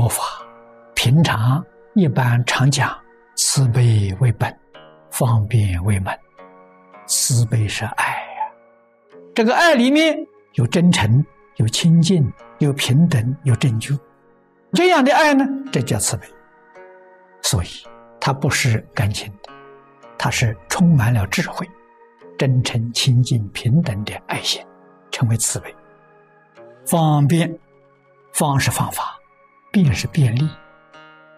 佛法，平常一般常讲慈悲为本，方便为门。慈悲是爱呀，这个爱里面有真诚，有亲近，有平等，有拯救。这样的爱呢，这叫慈悲。所以它不是感情的，它是充满了智慧、真诚、亲近、平等的爱心，成为慈悲。方便，方是方法，便是便利。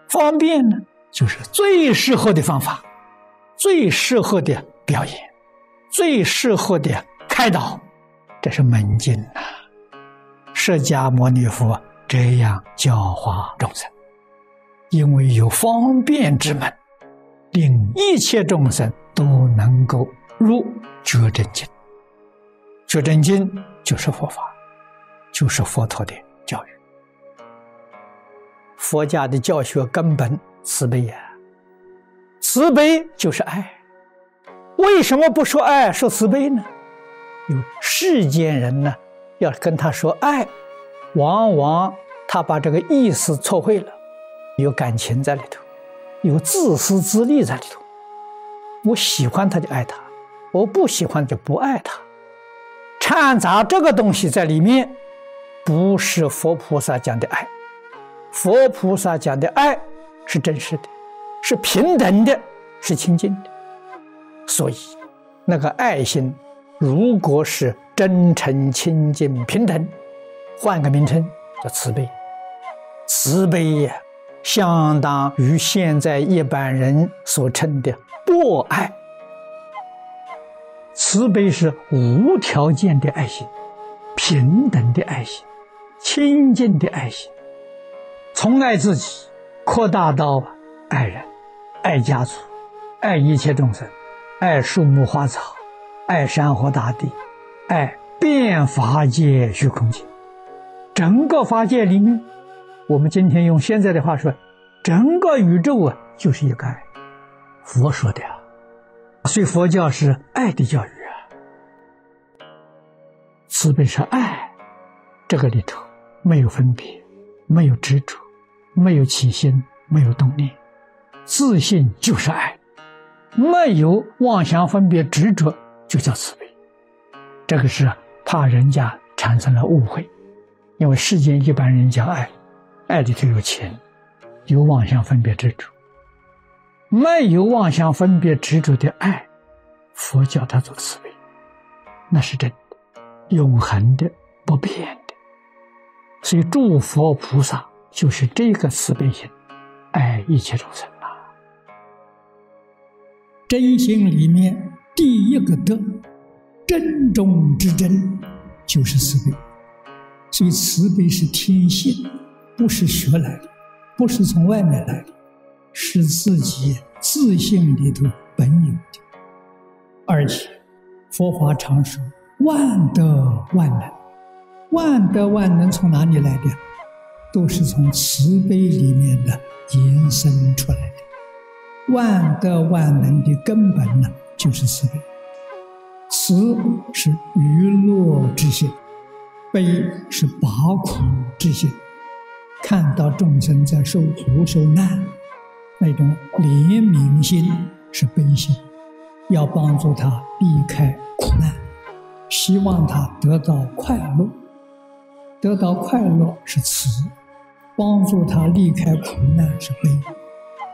方便呢，就是最适合的方法，最适合的表演，最适合的开导。这是门径呐。释迦牟尼佛这样教化众生，因为有方便之门，令一切众生都能够入觉真经。觉真经就是佛法。就是佛陀的，佛家的教学根本慈悲呀，慈悲就是爱。为什么不说爱，说慈悲呢？有世间人呢，要跟他说爱，往往他把这个意思错会了，有感情在里头，有自私自利在里头。我喜欢他就爱他，我不喜欢就不爱他，掺杂这个东西在里面。不是佛菩萨讲的爱，佛菩萨讲的爱是真实的，是平等的，是清净的。所以，那个爱心，如果是真诚、清净、平等，换个名称叫慈悲。慈悲呀，相当于现在一般人所称的博爱。慈悲是无条件的爱心，平等的爱心。亲近的爱心，从爱自己扩大到爱人、爱家族、爱一切众生、爱树木花草、爱山河大地、爱遍法界虚空界。整个法界里面，我们今天用现在的话说，整个宇宙啊，就是一个爱。佛说的啊，所以佛教是爱的教育啊。慈悲是爱，这个里头。没有分别，没有执着，没有起心，没有动念，自信就是爱，没有妄想分别执着，就叫慈悲。这个是怕人家产生了误会，因为世间一般人讲爱，爱里头有钱，有妄想分别执着，没有妄想分别执着的爱，佛教它做慈悲，那是真的，永恒的，不变的。所以，诸佛菩萨就是这个慈悲心，爱一切众生啊。真心里面第一个德，真中之真，就是慈悲。所以，慈悲是天性，不是学来的，不是从外面来的，是自己自信里头本有的。而且，佛法常说万德万能。万德万能从哪里来的？都是从慈悲里面的延伸出来的。万德万能的根本呢，就是慈悲。慈是娱乐之心，悲是拔苦之心。看到众生在受苦受难，那种怜悯心是悲心，要帮助他避开苦难，希望他得到快乐。得到快乐是慈，帮助他离开苦难是悲，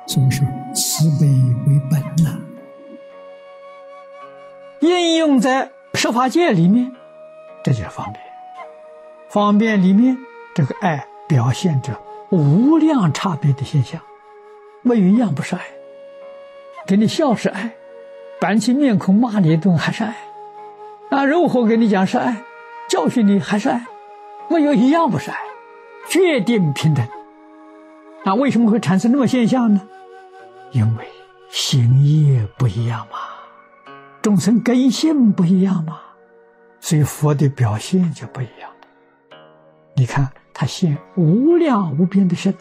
所以说慈悲为本呐。应用在设法界里面，这就是方便。方便里面这个爱表现着无量差别的现象，没有一样不是爱。给你笑是爱，板起面孔骂你一顿还是爱，啊，如何给你讲是爱，教训你还是爱。没有一样不是爱，决定平等。那为什么会产生这么现象呢？因为行业不一样嘛，众生根性不一样嘛，所以佛的表现就不一样你看他现无量无边的身，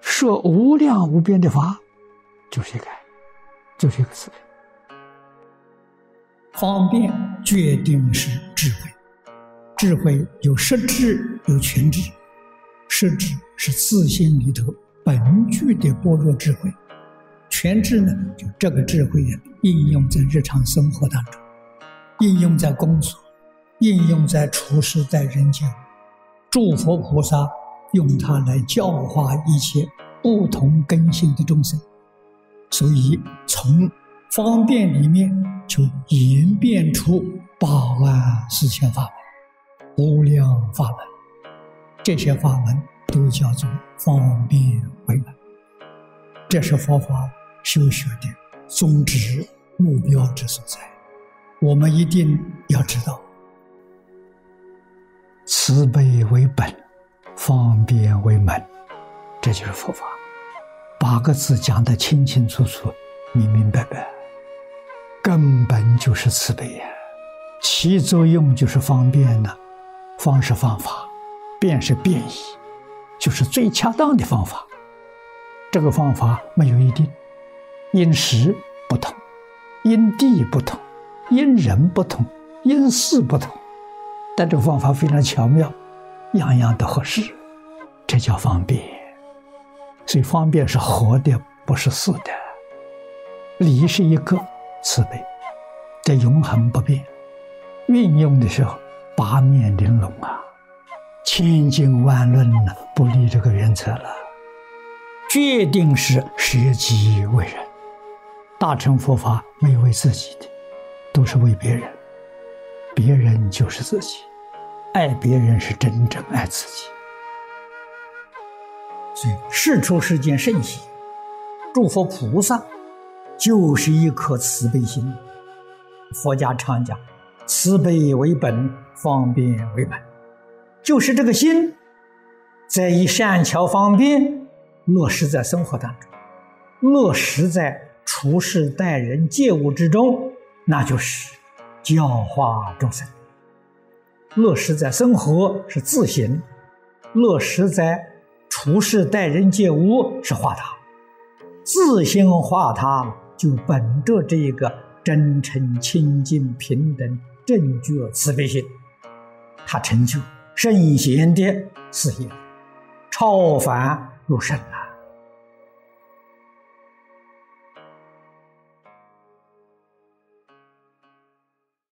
说无量无边的法，就是一个，就是一个慈悲。方便决定是智慧。智慧有实智，有全智。是指是自心里头本具的般若智慧。全智呢，就这个智慧呀，应用在日常生活当中，应用在工作，应用在处事在人间。诸佛菩萨用它来教化一切不同根性的众生，所以从方便里面就演变出八万四千法门、无量法门，这些法门都叫做方便为门。这是佛法修学的宗旨目标之所在。我们一定要知道。慈悲为本，方便为门，这就是佛法。八个字讲得清清楚楚、明明白白，根本就是慈悲呀。起作用就是方便呢，方是方法，便是便宜，就是最恰当的方法。这个方法没有一定，因时不同，因地不同，因人不同，因事不同。但这个方法非常巧妙，样样都合适，这叫方便。所以方便是活的，不是死的。理是一个慈悲，在永恒不变。运用的时候八面玲珑啊，千经万论呢，不离这个原则了。决定是舍己为人，大乘佛法没有为自己的，都是为别人。别人就是自己，爱别人是真正爱自己。所以世出世间圣贤，诸佛菩萨，就是一颗慈悲心。佛家常讲，慈悲为本，方便为本，就是这个心，在以善巧方便落实在生活当中，落实在处事待人接物之中，那就是。教化众生，落实在生活是自行；落实在处事待人接物是化他。自心化他，就本着这一个真诚、清净、平等、正觉、慈悲心，他成就圣贤的事业，超凡入圣啊！